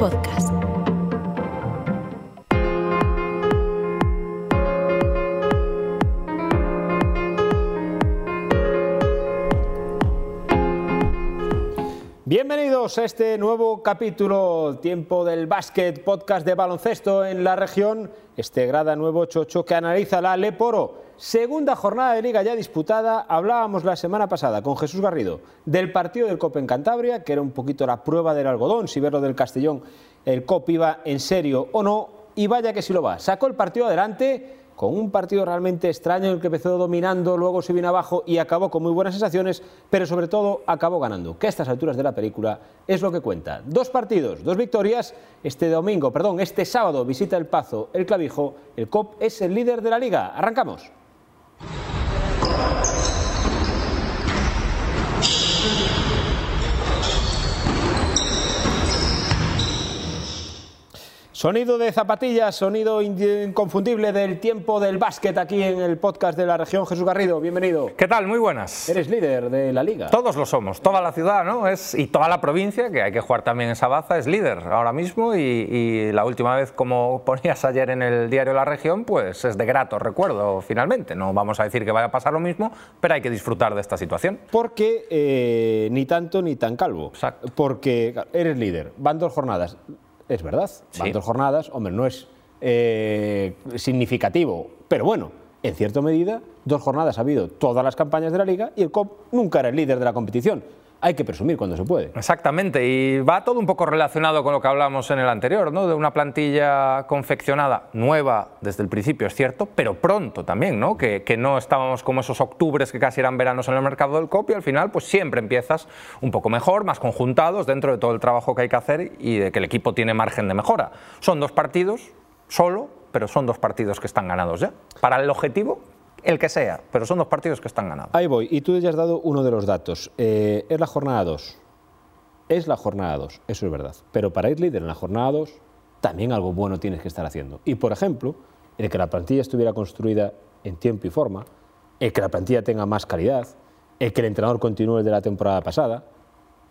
Podcast. Bienvenidos a este nuevo capítulo, Tiempo del Básquet, podcast de baloncesto en la región. Este grada nuevo chocho que analiza la Leporo. Segunda jornada de liga ya disputada. Hablábamos la semana pasada con Jesús Garrido del partido del COP en Cantabria, que era un poquito la prueba del algodón, si verlo del Castellón, el COP iba en serio o no. Y vaya que sí lo va. Sacó el partido adelante con un partido realmente extraño en el que empezó dominando, luego se vino abajo y acabó con muy buenas sensaciones, pero sobre todo acabó ganando, que a estas alturas de la película es lo que cuenta. Dos partidos, dos victorias. Este domingo, perdón, este sábado visita el Pazo, el Clavijo. El COP es el líder de la liga. Arrancamos. Sonido de zapatillas, sonido inconfundible del tiempo del básquet aquí en el podcast de la región. Jesús Garrido, bienvenido. ¿Qué tal? Muy buenas. Eres líder de la liga. Todos lo somos, toda la ciudad, ¿no? Es, y toda la provincia, que hay que jugar también en Sabaza, es líder ahora mismo. Y, y la última vez, como ponías ayer en el diario La Región, pues es de grato recuerdo, finalmente. No vamos a decir que vaya a pasar lo mismo, pero hay que disfrutar de esta situación. Porque eh, ni tanto ni tan calvo. Exacto. Porque eres líder, van dos jornadas. Es verdad, van Sí. dos jornadas, hombre, no es eh, significativo, pero bueno, en cierta medida, dos jornadas ha habido todas las campañas de la liga y el COP nunca era el líder de la competición. Hay que presumir cuando se puede. Exactamente, y va todo un poco relacionado con lo que hablamos en el anterior, ¿no? De una plantilla confeccionada nueva desde el principio, es cierto, pero pronto también, ¿no? Que, que no estábamos como esos octubres que casi eran veranos en el mercado del copio, al final pues siempre empiezas un poco mejor, más conjuntados dentro de todo el trabajo que hay que hacer y de que el equipo tiene margen de mejora. Son dos partidos solo, pero son dos partidos que están ganados ya. Para el objetivo, el que sea, pero son dos partidos que están ganados. Ahí voy, y tú ya has dado uno de los datos. Eh, es la jornada 2. Es la jornada 2, eso es verdad. Pero para ir líder en la jornada 2, también algo bueno tienes que estar haciendo. Y por ejemplo, el que la plantilla estuviera construida en tiempo y forma, el que la plantilla tenga más calidad, el que el entrenador continúe el de la temporada pasada,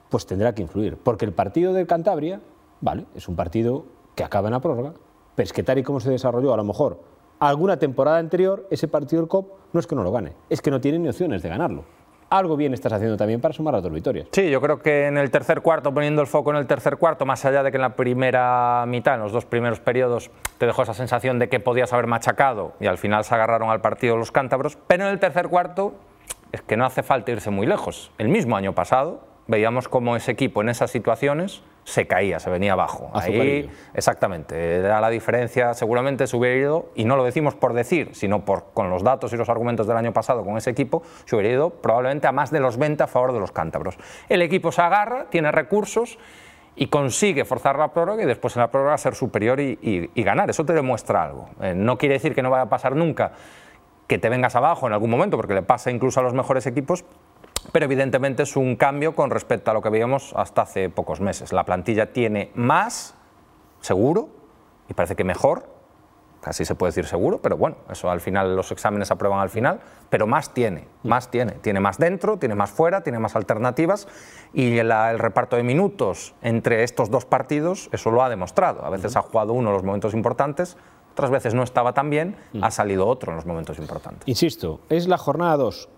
pues tendrá que influir. Porque el partido del Cantabria, vale, es un partido que acaba en la prórroga, pero es que tal y como se desarrolló, a lo mejor alguna temporada anterior, ese partido del COP no es que no lo gane, es que no tiene ni opciones de ganarlo. Algo bien estás haciendo también para sumar a dos victorias. Sí, yo creo que en el tercer cuarto, poniendo el foco en el tercer cuarto, más allá de que en la primera mitad, en los dos primeros periodos, te dejó esa sensación de que podías haber machacado y al final se agarraron al partido los cántabros, pero en el tercer cuarto es que no hace falta irse muy lejos. El mismo año pasado veíamos cómo ese equipo en esas situaciones se caía, se venía abajo. Ahí, exactamente, era la diferencia, seguramente se hubiera ido, y no lo decimos por decir, sino por, con los datos y los argumentos del año pasado con ese equipo, se hubiera ido probablemente a más de los 20 a favor de los cántabros. El equipo se agarra, tiene recursos y consigue forzar la prórroga y después en la prórroga ser superior y, y- y ganar. Eso te demuestra algo. Eh, no quiere decir que no vaya a pasar nunca que te vengas abajo en algún momento, porque le pasa incluso a los mejores equipos, pero evidentemente es un cambio con respecto a lo que veíamos hasta hace pocos meses. La plantilla tiene más, seguro, y parece que mejor, casi se puede decir seguro, pero bueno, eso al final los exámenes aprueban al final, pero más tiene, más tiene, tiene más dentro, tiene más fuera, tiene más alternativas y la- el reparto de minutos entre estos dos partidos eso lo ha demostrado. A veces ha jugado uno en los momentos importantes, otras veces no estaba tan bien, ha salido otro en los momentos importantes. Insisto, es la jornada 2.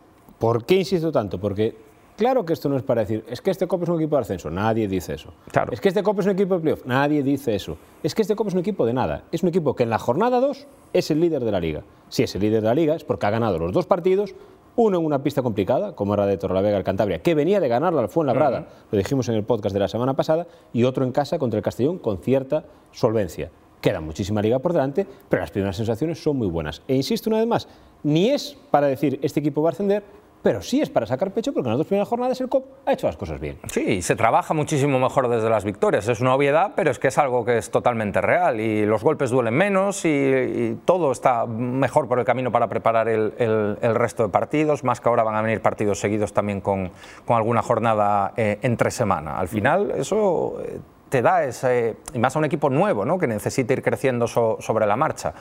¿Por qué insisto tanto? Porque claro que esto no es para decir, es que este COP es un equipo de ascenso, nadie dice eso. Claro. Es que este COP es un equipo de playoff, nadie dice eso. Es que este COP es un equipo de nada. Es un equipo que en la jornada 2 es el líder de la liga. Si es el líder de la liga es porque ha ganado los dos partidos, uno en una pista complicada, como era de Torrelavega al Cantabria, que venía de ganarla al Fuenlabrada, lo dijimos en el podcast de la semana pasada, y otro en casa contra el Castellón con cierta solvencia. Queda muchísima liga por delante, pero las primeras sensaciones son muy buenas. E insisto una vez más, ni es para decir este equipo va a ascender, pero sí es para sacar pecho porque en las dos primeras jornadas el COP ha hecho las cosas bien. Sí, se trabaja muchísimo mejor desde las victorias. Es una obviedad, pero es que es algo que es totalmente real. Y los golpes duelen menos y, todo está mejor por el camino para preparar el, resto de partidos. Más que ahora van a venir partidos seguidos también con, alguna jornada eh, entre semana. Al final, eso eh, te da ese. Y más a un equipo nuevo, ¿no? que necesita ir creciendo so- sobre la marcha.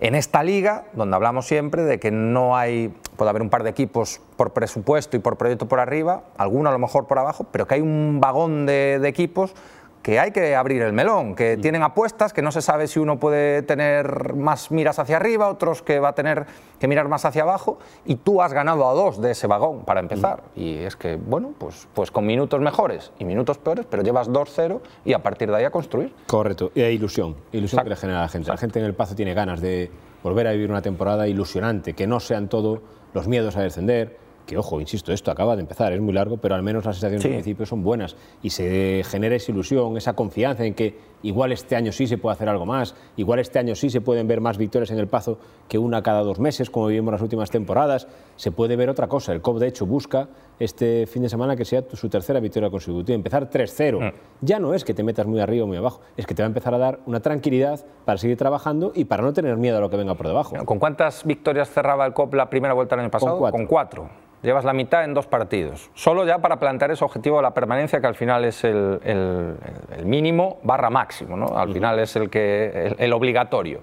En esta liga, donde hablamos siempre de que no hay, puede haber un par de equipos por presupuesto y por proyecto por arriba, alguno a lo mejor por abajo, pero que hay un vagón de, de equipos que hay que abrir el melón, que Mm. tienen apuestas, que no se sabe si uno puede tener más miras hacia arriba, otros que va a tener que mirar más hacia abajo, y tú has ganado a dos de ese vagón para empezar. Mm. Y es que, bueno, pues, pues con minutos mejores y minutos peores, pero llevas 2-0 y a partir de ahí a construir. Correcto, y hay ilusión, ilusión Exacto. que le genera a la gente. La gente en el Pazo tiene ganas de volver a vivir una temporada ilusionante, que no sean todo los miedos a descender, que ojo, insisto, esto acaba de empezar, es muy largo, pero al menos las sensaciones Sí. al principio son buenas y se genera esa ilusión, esa confianza en que igual este año sí se puede hacer algo más, igual este año sí se pueden ver más victorias en el Pazo que una cada dos meses, como vivimos las últimas temporadas, se puede ver otra cosa. El COP, de hecho, busca este fin de semana que sea su tercera victoria consecutiva, empezar 3-0. Ya no es que te metas muy arriba o muy abajo, es que te va a empezar a dar una tranquilidad para seguir trabajando y para no tener miedo a lo que venga por debajo. ¿Con cuántas victorias cerraba el COP la primera vuelta del año pasado? cuatro. Con cuatro. Llevas la mitad en dos partidos. Solo ya para plantear ese objetivo de la permanencia, que al final es el, el- el mínimo barra máximo, ¿no? Al final es el, que, el, el obligatorio.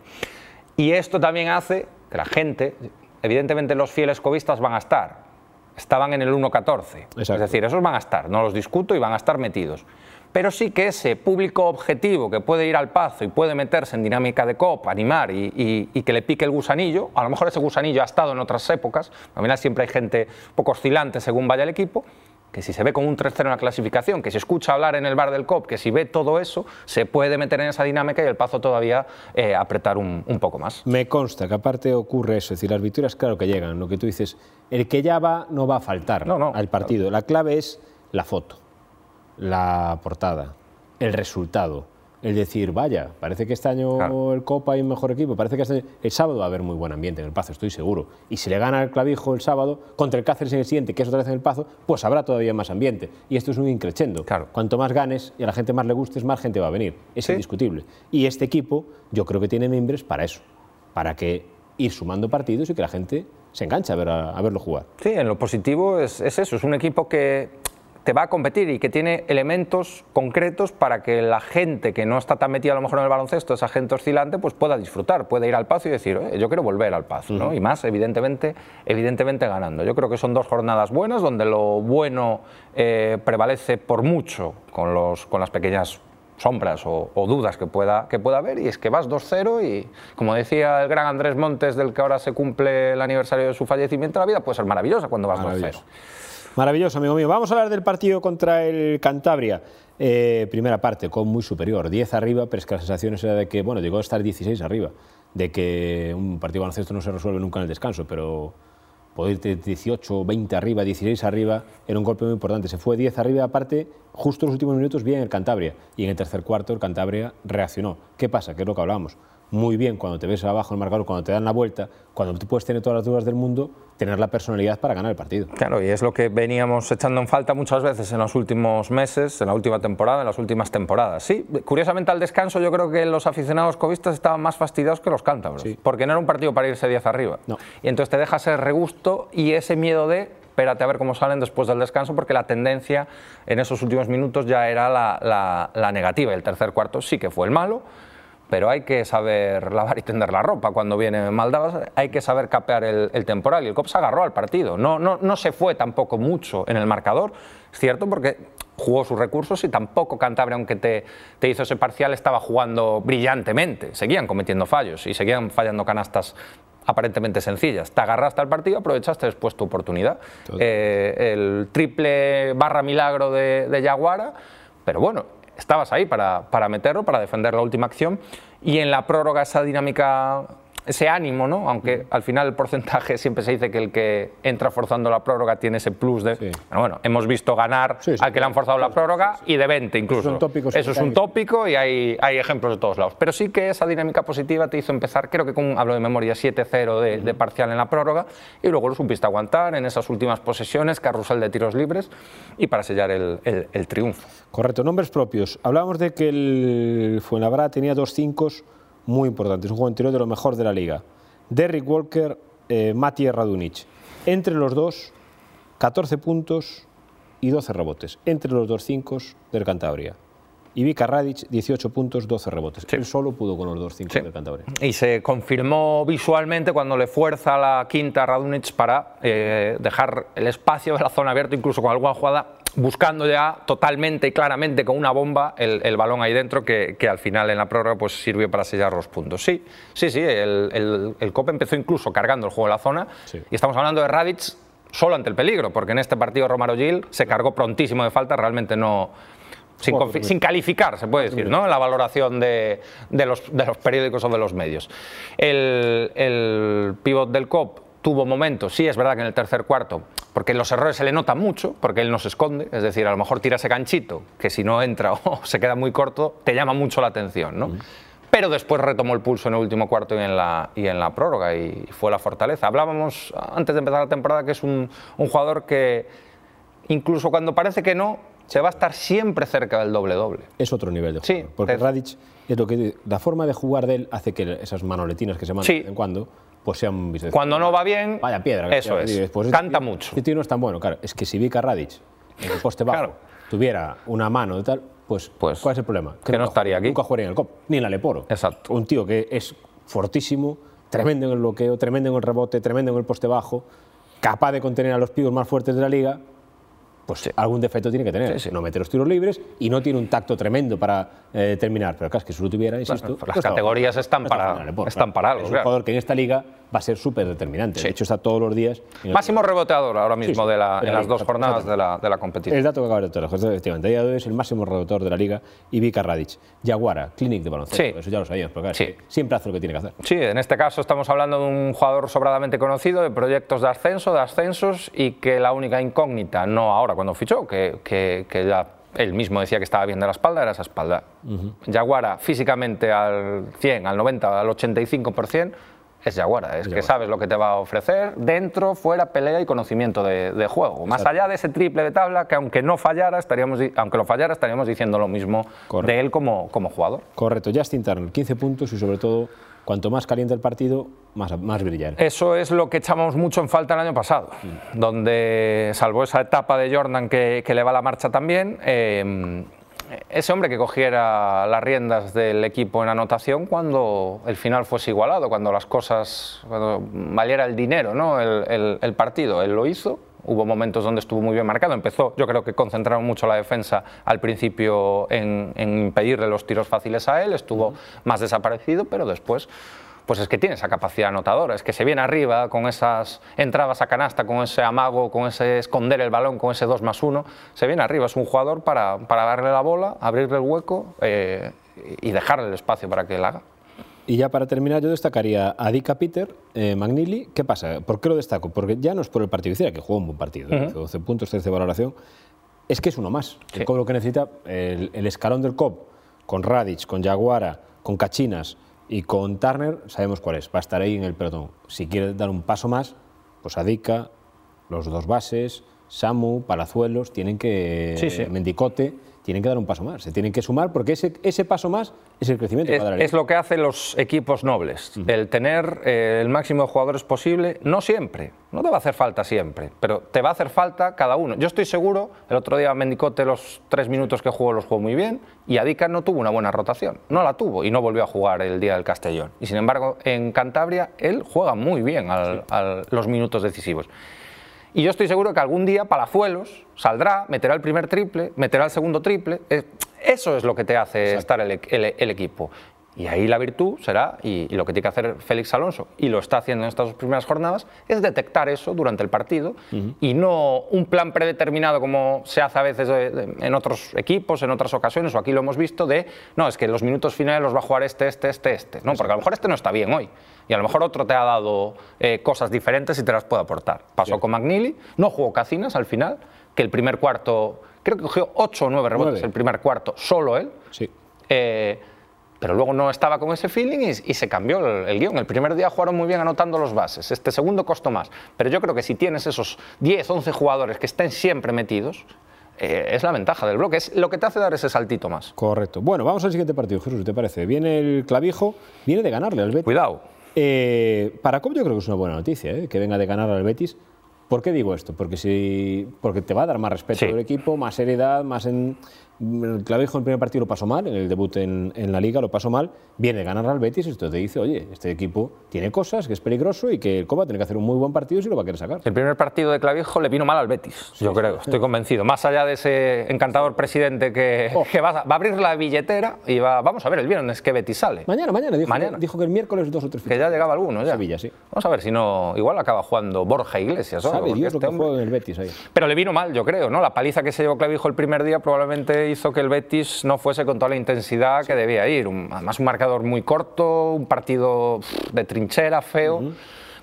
Y esto también hace que la gente, evidentemente los fieles covistas van a estar. Estaban en el 1.14. Es decir, esos van a estar, no los discuto y van a estar metidos. Pero sí que ese público objetivo que puede ir al pazo y puede meterse en dinámica de COP, animar y, y- y que le pique el gusanillo, a lo mejor ese gusanillo ha estado en otras épocas, al final siempre hay gente poco oscilante según vaya el equipo, que si se ve con un 3-0 en la clasificación, que si escucha hablar en el bar del COP, que si ve todo eso, se puede meter en esa dinámica y el pazo todavía eh, apretar un, un poco más. Me consta que aparte ocurre eso, es decir, las victorias claro que llegan, lo que tú dices, el que ya va no va a faltar No, no, al partido. La clave es la foto, la portada, el resultado, el decir, vaya, parece que este año Claro. el Copa hay un mejor equipo, parece que este el sábado va a haber muy buen ambiente en el Pazo, estoy seguro. Y si le gana el Clavijo el sábado contra el Cáceres en el siguiente, que es otra vez en el Pazo, pues habrá todavía más ambiente. Y esto es un increchendo. Claro. Cuanto más ganes y a la gente más le gustes, más gente va a venir. Es Sí. indiscutible. Y este equipo, yo creo que tiene miembros para eso, para que ir sumando partidos y que la gente se enganche a, ver a, a verlo jugar. Sí, en lo positivo es, es eso, es un equipo que te va a competir y que tiene elementos concretos para que la gente que no está tan metida a lo mejor en el baloncesto, esa gente oscilante, pues pueda disfrutar, pueda ir al pazo y decir, "Oye, yo quiero volver al pazo, ¿no? Y más, evidentemente, evidentemente ganando. Yo creo que son dos jornadas buenas donde lo bueno eh, prevalece por mucho con, los, con las pequeñas sombras o, o dudas que pueda, que pueda haber y es que vas 2-0 y como decía el gran Andrés Montes del que ahora se cumple el aniversario de su fallecimiento, la vida puede ser maravillosa cuando vas 2-0. Maravilloso. Amigo mío. Vamos a hablar del partido contra el Cantabria. Eh, primera parte, con muy superior, 10 arriba, pero es que la sensación era de que, bueno, llegó a estar 16 arriba, de que un partido de baloncesto no se resuelve nunca en el descanso, pero poder ir 18, 20 arriba, 16 arriba, era un golpe muy importante. Se fue 10 arriba, aparte, justo en los últimos minutos, bien el Cantabria. Y en el tercer cuarto, el Cantabria reaccionó. ¿Qué pasa? Que es lo que hablábamos. Muy bien cuando te ves abajo en el marcador, cuando te dan la vuelta, cuando tú puedes tener todas las dudas del mundo, tener la personalidad para ganar el partido. Claro, y es lo que veníamos echando en falta muchas veces en los últimos meses, en la última temporada, en las últimas temporadas. Sí, curiosamente al descanso yo creo que los aficionados covistas estaban más fastidiados que los cántabros, Sí. porque no era un partido para irse 10 arriba. No. Y entonces te deja ese regusto y ese miedo de espérate a ver cómo salen después del descanso, porque la tendencia en esos últimos minutos ya era la, la- la negativa. El tercer cuarto sí que fue el malo, pero hay que saber lavar y tender la ropa cuando viene mal dadas, hay que saber capear el, el temporal. Y el COP se agarró al partido. No, no, no se fue tampoco mucho en el marcador, es cierto, porque jugó sus recursos y tampoco Cantabria, aunque te, te hizo ese parcial, estaba jugando brillantemente. Seguían cometiendo fallos y seguían fallando canastas aparentemente sencillas. Te agarraste al partido, aprovechaste después tu oportunidad. Eh, el triple barra milagro de, de Yaguara, pero bueno, estabas ahí para, para meterlo, para defender la última acción. Y en la prórroga esa dinámica, ese ánimo, ¿no? aunque al final el porcentaje siempre se dice que el que entra forzando la prórroga tiene ese plus de... Sí. Bueno, bueno, hemos visto ganar Sí, al que le han forzado la prórroga y de 20 incluso. son tópicos Eso es un tópico y hay, hay ejemplos de todos lados. Pero sí que esa dinámica positiva te hizo empezar, creo que con, hablo de memoria, 7-0 de, de parcial en la prórroga y luego lo supiste aguantar en esas últimas posesiones, carrusel de tiros libres y para sellar el, el- el triunfo. Correcto, nombres propios. Hablábamos de que el Fuenlabrada tenía dos cinco muy importantes, un juego interior de lo mejor de la liga. Derrick Walker, eh, Mati Radunic. Entre los dos, 14 puntos y 12 rebotes. Entre los dos cinco del Cantabria. Y Vika Radic, 18 puntos, 12 rebotes. Él solo pudo con los dos cinco Sí. del Cantabria. Y se confirmó visualmente cuando le fuerza la quinta a Radunic para eh, dejar el espacio de la zona abierta, incluso con alguna jugada buscando ya totalmente y claramente con una bomba el, el balón ahí dentro que, que, al final en la prórroga pues sirvió para sellar los puntos. Sí, sí, sí, el, el, el COP empezó incluso cargando el juego de la zona sí. y estamos hablando de Radic solo ante el peligro, porque en este partido Romaro Gil se cargó prontísimo de falta, realmente no... Sin, sin, calificar, se puede decir, ¿no? en la valoración de, de, los, de, los, periódicos o de los medios. El, el pivot del COP tuvo momentos, sí es verdad que en el tercer cuarto, porque los errores se le notan mucho, porque él no se esconde, es decir, a lo mejor tira ese ganchito, que si no entra o se queda muy corto, te llama mucho la atención, ¿no? Mm. Pero después retomó el pulso en el último cuarto y en la, y en la prórroga y fue la fortaleza. Hablábamos antes de empezar la temporada que es un, un jugador que incluso cuando parece que no, se va a estar siempre cerca del doble-doble. Es otro nivel de juego. Sí, porque es... Radic es lo que la forma de jugar de él hace que esas manoletinas que se mandan sí. de vez en cuando pues Cuando no va bien, vaya piedra. Eso es. Después, Canta este, mucho. Este tío no es tan bueno, claro. Es que si Vika Radic en el poste bajo Claro. tuviera una mano y tal, pues, Pues, ¿cuál es el problema? que no estaría aquí. Nunca jugaría en el COP, ni en la Leporo. Exacto. Un tío que es fortísimo, tremendo en el bloqueo, tremendo en el rebote, tremendo en el poste bajo, capaz de contener a los pibos más fuertes de la liga, pues algún defecto tiene que tener. Sí, sí. No mete los tiros libres y no tiene un tacto tremendo para eh, terminar. Pero claro, es que si lo tuviera, insisto... Las pues estaba- categorías están para- están para algo, Es un claro. jugador que en esta liga va a ser súper determinante. Sí. De hecho, está todos los días... Máximo reboteador ahora mismo sí, de la- de la en las dos jornadas de la, de la competición. El dato que acaba de traer, efectivamente, día de hoy es el máximo reboteador de la liga y Vika Radic. Jaguara, Clinic de baloncesto. Sí. Eso ya lo sabíamos, pero claro, Sí. siempre hace lo que tiene que hacer. Sí, en este caso estamos hablando de un jugador sobradamente conocido, de proyectos de ascenso, de ascensos, y que la única incógnita, no ahora cuando fichó, que, que- que ya él mismo decía que estaba bien de la espalda, era esa espalda. Yaguara físicamente al 100, al 90, al 85%, es Yaguara, es que sabes lo que te va a ofrecer dentro, fuera, pelea y conocimiento de, de juego. Más allá de ese triple de tabla, que aunque no fallara, estaríamos, aunque lo fallara, estaríamos diciendo lo mismo Correcto. de él como, como jugador. Correcto, Justin Turner, 15 puntos y sobre todo, cuanto más caliente el partido, más, más brillar. Eso es lo que echamos mucho en falta el año pasado, donde, salvo esa etapa de Jordan que, que le va la marcha también, eh, ese hombre que cogiera las riendas del equipo en anotación cuando el final fuese igualado, cuando las cosas, cuando valiera el dinero, ¿no? el, el- el partido. Él lo hizo. Hubo momentos donde estuvo muy bien marcado. Empezó, yo creo que concentraron mucho la defensa al principio en, en impedirle los tiros fáciles a él. Estuvo más desaparecido, pero después pues es que tiene esa capacidad anotadora, es que se viene arriba con esas entradas a canasta, con ese amago, con ese esconder el balón, con ese 2 más 1, se viene arriba, es un jugador para, para darle la bola, abrirle el hueco eh, y dejarle el espacio para que él haga. Y ya para terminar, yo destacaría a Dika Peter, eh, Magnili. ¿Qué pasa? ¿Por qué lo destaco? Porque ya no es por el partido, decía que jugó un buen partido, ¿eh? 12 puntos, 13 de valoración. Es que es uno más. El Sí. COP lo que necesita, el, el escalón del COP, con Radic, con Jaguara, con Cachinas y con Turner, sabemos cuál es. Va a estar ahí en el pelotón. Si quiere dar un paso más, pues a Dika, los dos bases, Samu, Palazuelos, tienen que. Sí, sí. Mendicote, tienen que dar un paso más. Se tienen que sumar porque ese, ese paso más es el crecimiento Es, a es lo que hacen los equipos nobles, el tener eh, el máximo de jugadores posible, no siempre, no te va a hacer falta siempre, pero te va a hacer falta cada uno. Yo estoy seguro, el otro día Mendicote los tres minutos que jugó los jugó muy bien y Adica no tuvo una buena rotación, no la tuvo y no volvió a jugar el día del Castellón. Y sin embargo, en Cantabria él juega muy bien al- al- los minutos decisivos. Y yo estoy seguro que algún día Palazuelos saldrá, meterá el primer triple, meterá el segundo triple. Eso es lo que te hace estar el, el- el equipo. Y ahí la virtud será, y, y lo que tiene que hacer Félix Alonso, y lo está haciendo en estas dos primeras jornadas, es detectar eso durante el partido y no un plan predeterminado como se hace a veces de- de- en otros equipos, en otras ocasiones, o aquí lo hemos visto, de no, es que los minutos finales los va a jugar este, este, este, este. No, porque a lo mejor este no está bien hoy. Y a lo mejor otro te ha dado eh, cosas diferentes y te las puede aportar. Pasó con McNeely, no jugó Cacinas al final, que el primer cuarto, creo que cogió 8 o 9 rebotes Nueve. el primer cuarto, solo él. Sí. Eh, pero luego no estaba con ese feeling y, y se cambió el, el guion. El primer día jugaron muy bien anotando los bases, este segundo costó más. Pero yo creo que si tienes esos 10, 11 jugadores que estén siempre metidos, eh, es la ventaja del bloque, es lo que te hace dar ese saltito más. Correcto. Bueno, vamos al siguiente partido, Jesús, te parece. Viene el clavijo, viene de ganarle al Betis. Cuidado. Eh, para Cop yo creo que es una buena noticia, ¿eh? que venga de ganar al Betis. ¿Por qué digo esto? Porque, si, porque te va a dar más respeto Sí. del equipo, más seriedad, más en, el Clavijo en el primer partido lo pasó mal, en el debut en, en, la Liga lo pasó mal, viene a ganar al Betis y esto te dice, oye, este equipo tiene cosas, que es peligroso y que el Copa tiene que hacer un muy buen partido si lo va a querer sacar. El primer partido de Clavijo le vino mal al Betis, yo creo, estoy convencido. Más allá de ese encantador presidente que, oh. que va, a, va, a abrir la billetera y va, vamos a ver el viernes que Betis sale. Mañana, mañana, dijo, mañana. dijo que el miércoles dos o tres. Que ya llegaba alguno, ya. Sevilla, sí. Vamos a ver si no, igual acaba jugando Borja Iglesias. Sabe Dios este lo que en el Betis ahí. Pero le vino mal, yo creo, ¿no? La paliza que se llevó Clavijo el primer día probablemente hizo que el Betis no fuese con toda la intensidad que debía ir. Un, además, un marcador muy corto, un partido de trinchera, feo. Uh -huh.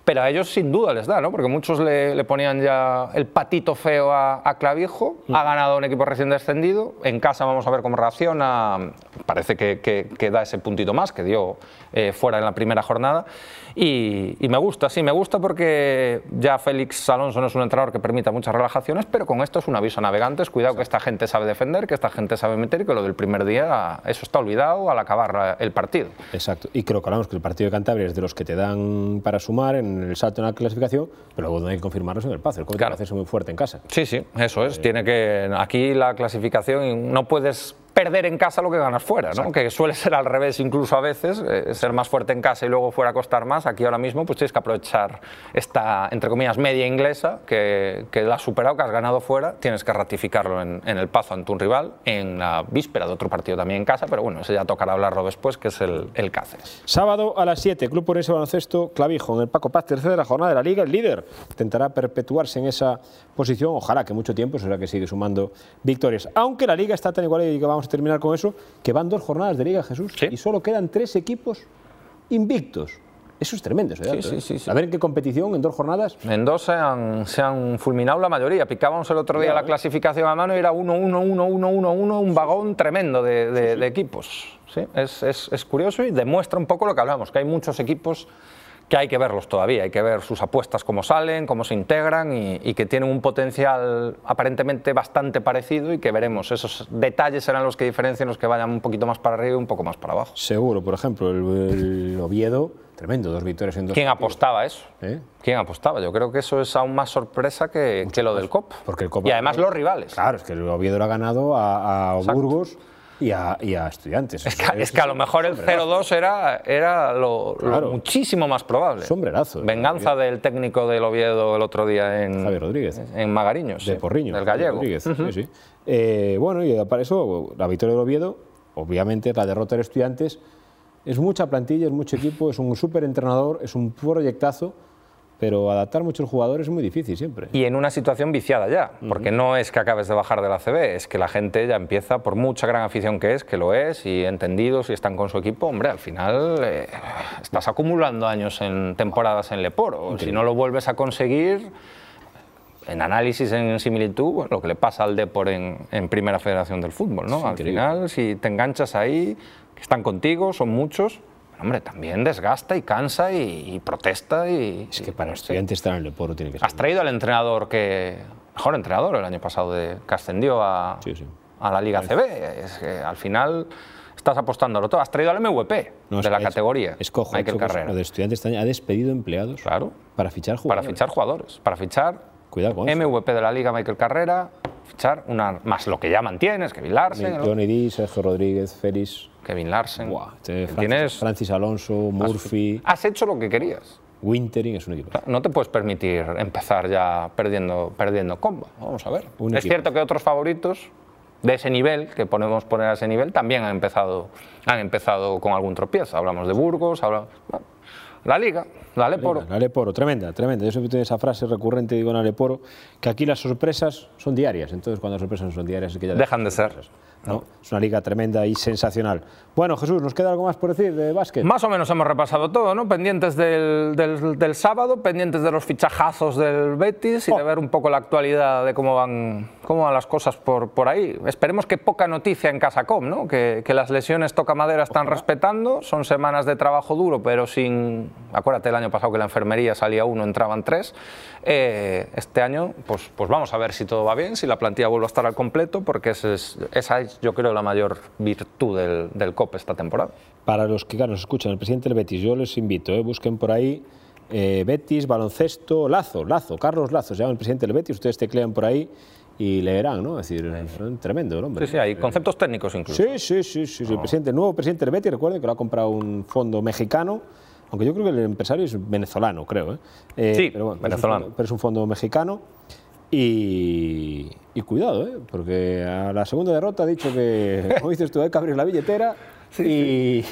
Pero a ellos sin duda les da, ¿no? Porque muchos le, le ponían ya el patito feo a, a Clavijo. -huh. Ha ganado un equipo recién descendido. En casa vamos a ver cómo reacciona. Parece que, que, que da ese puntito más que dio eh, fuera en la primera jornada. Y, y, me gusta, sí, me gusta porque ya Félix Alonso no es un entrenador que permita muchas relajaciones, pero con esto es un aviso a navegantes. Cuidado que esta gente sabe defender, que esta gente sabe meter y que lo del primer día, eso está olvidado al acabar el partido. Exacto. Y creo que hablamos que el partido de Cantabria es de los que te dan para sumar en el salto en la clasificación, pero luego hay que confirmarlos en el pase. El Copa claro. hace muy fuerte en casa. Sí, sí, eso es. Tiene que. Aquí la clasificación no puedes perder en casa lo que ganas fuera, ¿no? que suele ser al revés incluso a veces, eh, ser más fuerte en casa y luego fuera costar más. Aquí ahora mismo pues tienes que aprovechar esta, entre comillas, media inglesa que, que la has superado, que has ganado fuera, tienes que ratificarlo en, en, el paso ante un rival en la víspera de otro partido también en casa, pero bueno, eso ya tocará hablarlo después, que es el, el Cáceres. Sábado a las 7, Club por ese baloncesto, Clavijo, en el Paco Paz, tercera jornada de la Liga, el líder intentará perpetuarse en esa posición, ojalá que mucho tiempo, será que sigue sumando victorias, aunque la Liga está tan igual y que vamos a terminar con eso, que van dos jornadas de Liga Jesús ¿Sí? y solo quedan tres equipos invictos. Eso es tremendo, ese dato, sí, ¿eh? sí, sí, A ver en qué competición, en dos jornadas. En dos se han, se han fulminado la mayoría. Picábamos el otro día claro, la clasificación a mano y era 1, 1, 1, 1, 1, 1, un vagón tremendo de, de, de equipos. ¿sí? Es, es, es curioso y demuestra un poco lo que hablamos, que hay muchos equipos que hay que verlos todavía, hay que ver sus apuestas cómo salen, cómo se integran y, y, que tienen un potencial aparentemente bastante parecido y que veremos. Esos detalles serán los que diferencian los que vayan un poquito más para arriba y un poco más para abajo. Seguro, por ejemplo, el, el Oviedo, tremendo, dos victorias en dos ¿Quién partidos. apostaba eso? ¿Eh? ¿Quién apostaba? Yo creo que eso es aún más sorpresa que, que lo del COP. Porque el COP y además los rivales. Claro, es que el Oviedo lo ha ganado a, a Burgos y a, y a, estudiantes. Es que, es que, a lo mejor el 0-2 era, era lo, claro. lo, muchísimo más probable. Sombrerazo. ¿eh? Venganza del técnico del Oviedo el otro día en, Javier Rodríguez. en Magariños. De Porriño. Del gallego. Rodríguez, uh -huh. sí, sí. Eh, bueno, y para eso, la victoria del Oviedo, obviamente la derrota de estudiantes, es mucha plantilla, es mucho equipo, es un súper entrenador, es un proyectazo pero adaptar muchos jugadores es muy difícil siempre. Y en una situación viciada ya, porque uh -huh. no es que acabes de bajar de la CB, es que la gente ya empieza, por mucha gran afición que es, que lo es, y entendidos y están con su equipo, hombre, al final eh, estás acumulando años en temporadas en Leporo. Si no lo vuelves a conseguir, en análisis, en similitud, bueno, lo que le pasa al Depor en, en Primera Federación del Fútbol, ¿no? Al final, si te enganchas ahí, que están contigo, son muchos, hombre, también desgasta y cansa y, y protesta. Y, es que para estudiantes estar en el Leporo tiene que ser. Has traído al entrenador que. mejor entrenador el año pasado, de, que ascendió a, sí, sí. a la Liga CB. Es que al final estás apostándolo todo. Has traído al MVP no, de la es, categoría. Es cojo, Michael Carrera. Lo de estudiantes ha despedido empleados claro. para fichar jugadores. Para fichar jugadores. Para fichar Cuidado con MVP de la Liga Michael Carrera, fichar una, más lo que ya mantienes, Kevin Larsen. Johnny D, Sergio Rodríguez, Félix. Kevin Larsen. Buah, este Francis, ¿Tienes... Francis Alonso, Murphy. Has, hecho lo que querías. Wintering es un equipo. No te puedes permitir empezar ya perdiendo, perdiendo combo. Vamos a ver. Un es equipo. cierto que otros favoritos de ese nivel, que podemos poner a ese nivel, también han empezado, han empezado con algún tropiezo. Hablamos de Burgos, hablamos... La Liga, la Leporo. La Leporo, tremenda, tremenda. Yo siempre tengo esa frase recurrente, digo en la Leporo, que aquí las sorpresas son diarias. Entonces, cuando las sorpresas son diarias, es que ya dejan de ser. ¿No? Es una liga tremenda y sensacional. Bueno, Jesús, ¿nos queda algo más por decir de básquet? Más o menos hemos repasado todo, ¿no? Pendientes del, del, del sábado, pendientes de los fichajazos del Betis y oh. de ver un poco la actualidad de cómo van, cómo van las cosas por, por ahí. Esperemos que poca noticia en Casacom, ¿no? Que, que las lesiones toca madera están Ojalá. respetando, son semanas de trabajo duro, pero sin... Acuérdate el año pasado que la enfermería salía uno, entraban tres. Eh, este año, pues, pues vamos a ver si todo va bien, si la plantilla vuelve a estar al completo, porque ese es, esa es, yo creo, la mayor virtud del, del COP esta temporada. Para los que claro, nos escuchan, el presidente del Betis, yo les invito, eh, busquen por ahí eh, Betis, baloncesto, Lazo, Lazo, Carlos Lazo, se llama el presidente del Betis, ustedes teclean por ahí y leerán, ¿no? Es decir, son tremendo el hombre. Sí, sí, hay conceptos técnicos incluso. Sí, sí, sí, sí. El, presidente, el nuevo presidente del Betis, recuerden que lo ha comprado un fondo mexicano, aunque yo creo que el empresario es venezolano, creo. ¿eh? Eh, Sí, pero bueno, venezolano. Es, un pero es un fondo mexicano. Y, y cuidado, ¿eh? porque a la segunda derrota ha dicho que, como dices tú, hay que abrir la billetera y,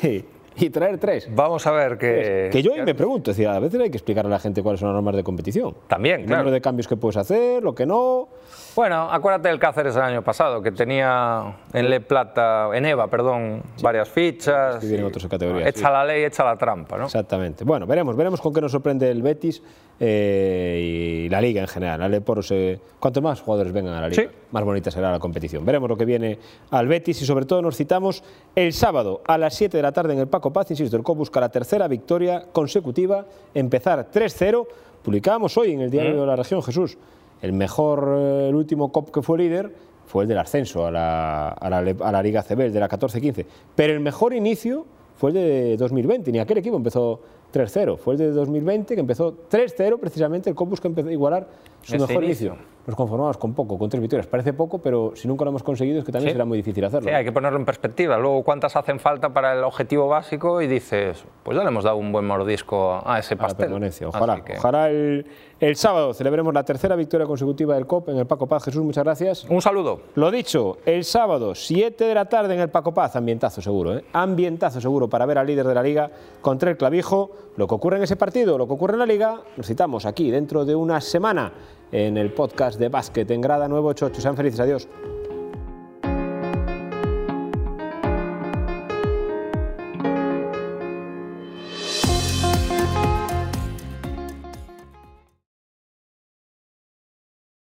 y traer tres. Vamos a ver que... Que yo hoy me pregunto, es decir, a veces hay que explicar a la gente cuáles son las normas de competición. También, El claro. número de cambios que puedes hacer, lo que no. Bueno, acuérdate del Cáceres el año pasado, que tenía en Le Plata, en EVA, perdón, varias fichas. que vienen otras categorías, Echa sí. la ley, echa la trampa, ¿no? Exactamente. Bueno, veremos, veremos con qué nos sorprende el Betis eh, y la liga en general. Poro se- Cuanto más jugadores vengan a la liga, Sí. más bonita será la competición. Veremos lo que viene al Betis y sobre todo nos citamos el sábado a las 7 de la tarde en el Paco Paz. Insisto, el COP busca la tercera victoria consecutiva, empezar 3-0. Publicábamos hoy en el diario de la región, Jesús, el mejor, eh, el último COP que fue líder fue el del ascenso a la, a la, a la Liga CB, el de la 14-15. Pero el mejor inicio fue el de 2020, ni aquel equipo empezó 3-0, fue el de 2020 que empezó 3-0 precisamente, el Copus que empezó a igualar su mejor inicio. inicio. Nos conformamos con poco, con tres victorias. Parece poco, pero si nunca lo hemos conseguido es que también Sí. será muy difícil hacerlo. Sí, hay que ponerlo en perspectiva. Luego, ¿cuántas hacen falta para el objetivo básico? Y dices, pues ya le hemos dado un buen mordisco a ese a la pastel. permanencia. Ojalá, que- ojalá el, el sábado celebremos la tercera victoria consecutiva del COP en el Paco Paz. Jesús, muchas gracias. Un saludo. Lo dicho, el sábado, 7 de la tarde en el Paco Paz, ambientazo seguro, ¿eh? ambientazo seguro para ver al líder de la liga contra el clavijo. Lo que ocurre en ese partido, lo que ocurre en la liga, nos citamos aquí dentro de una semana en el podcast de básquet en Grada Nuevo Chocho. Sean felices, adiós.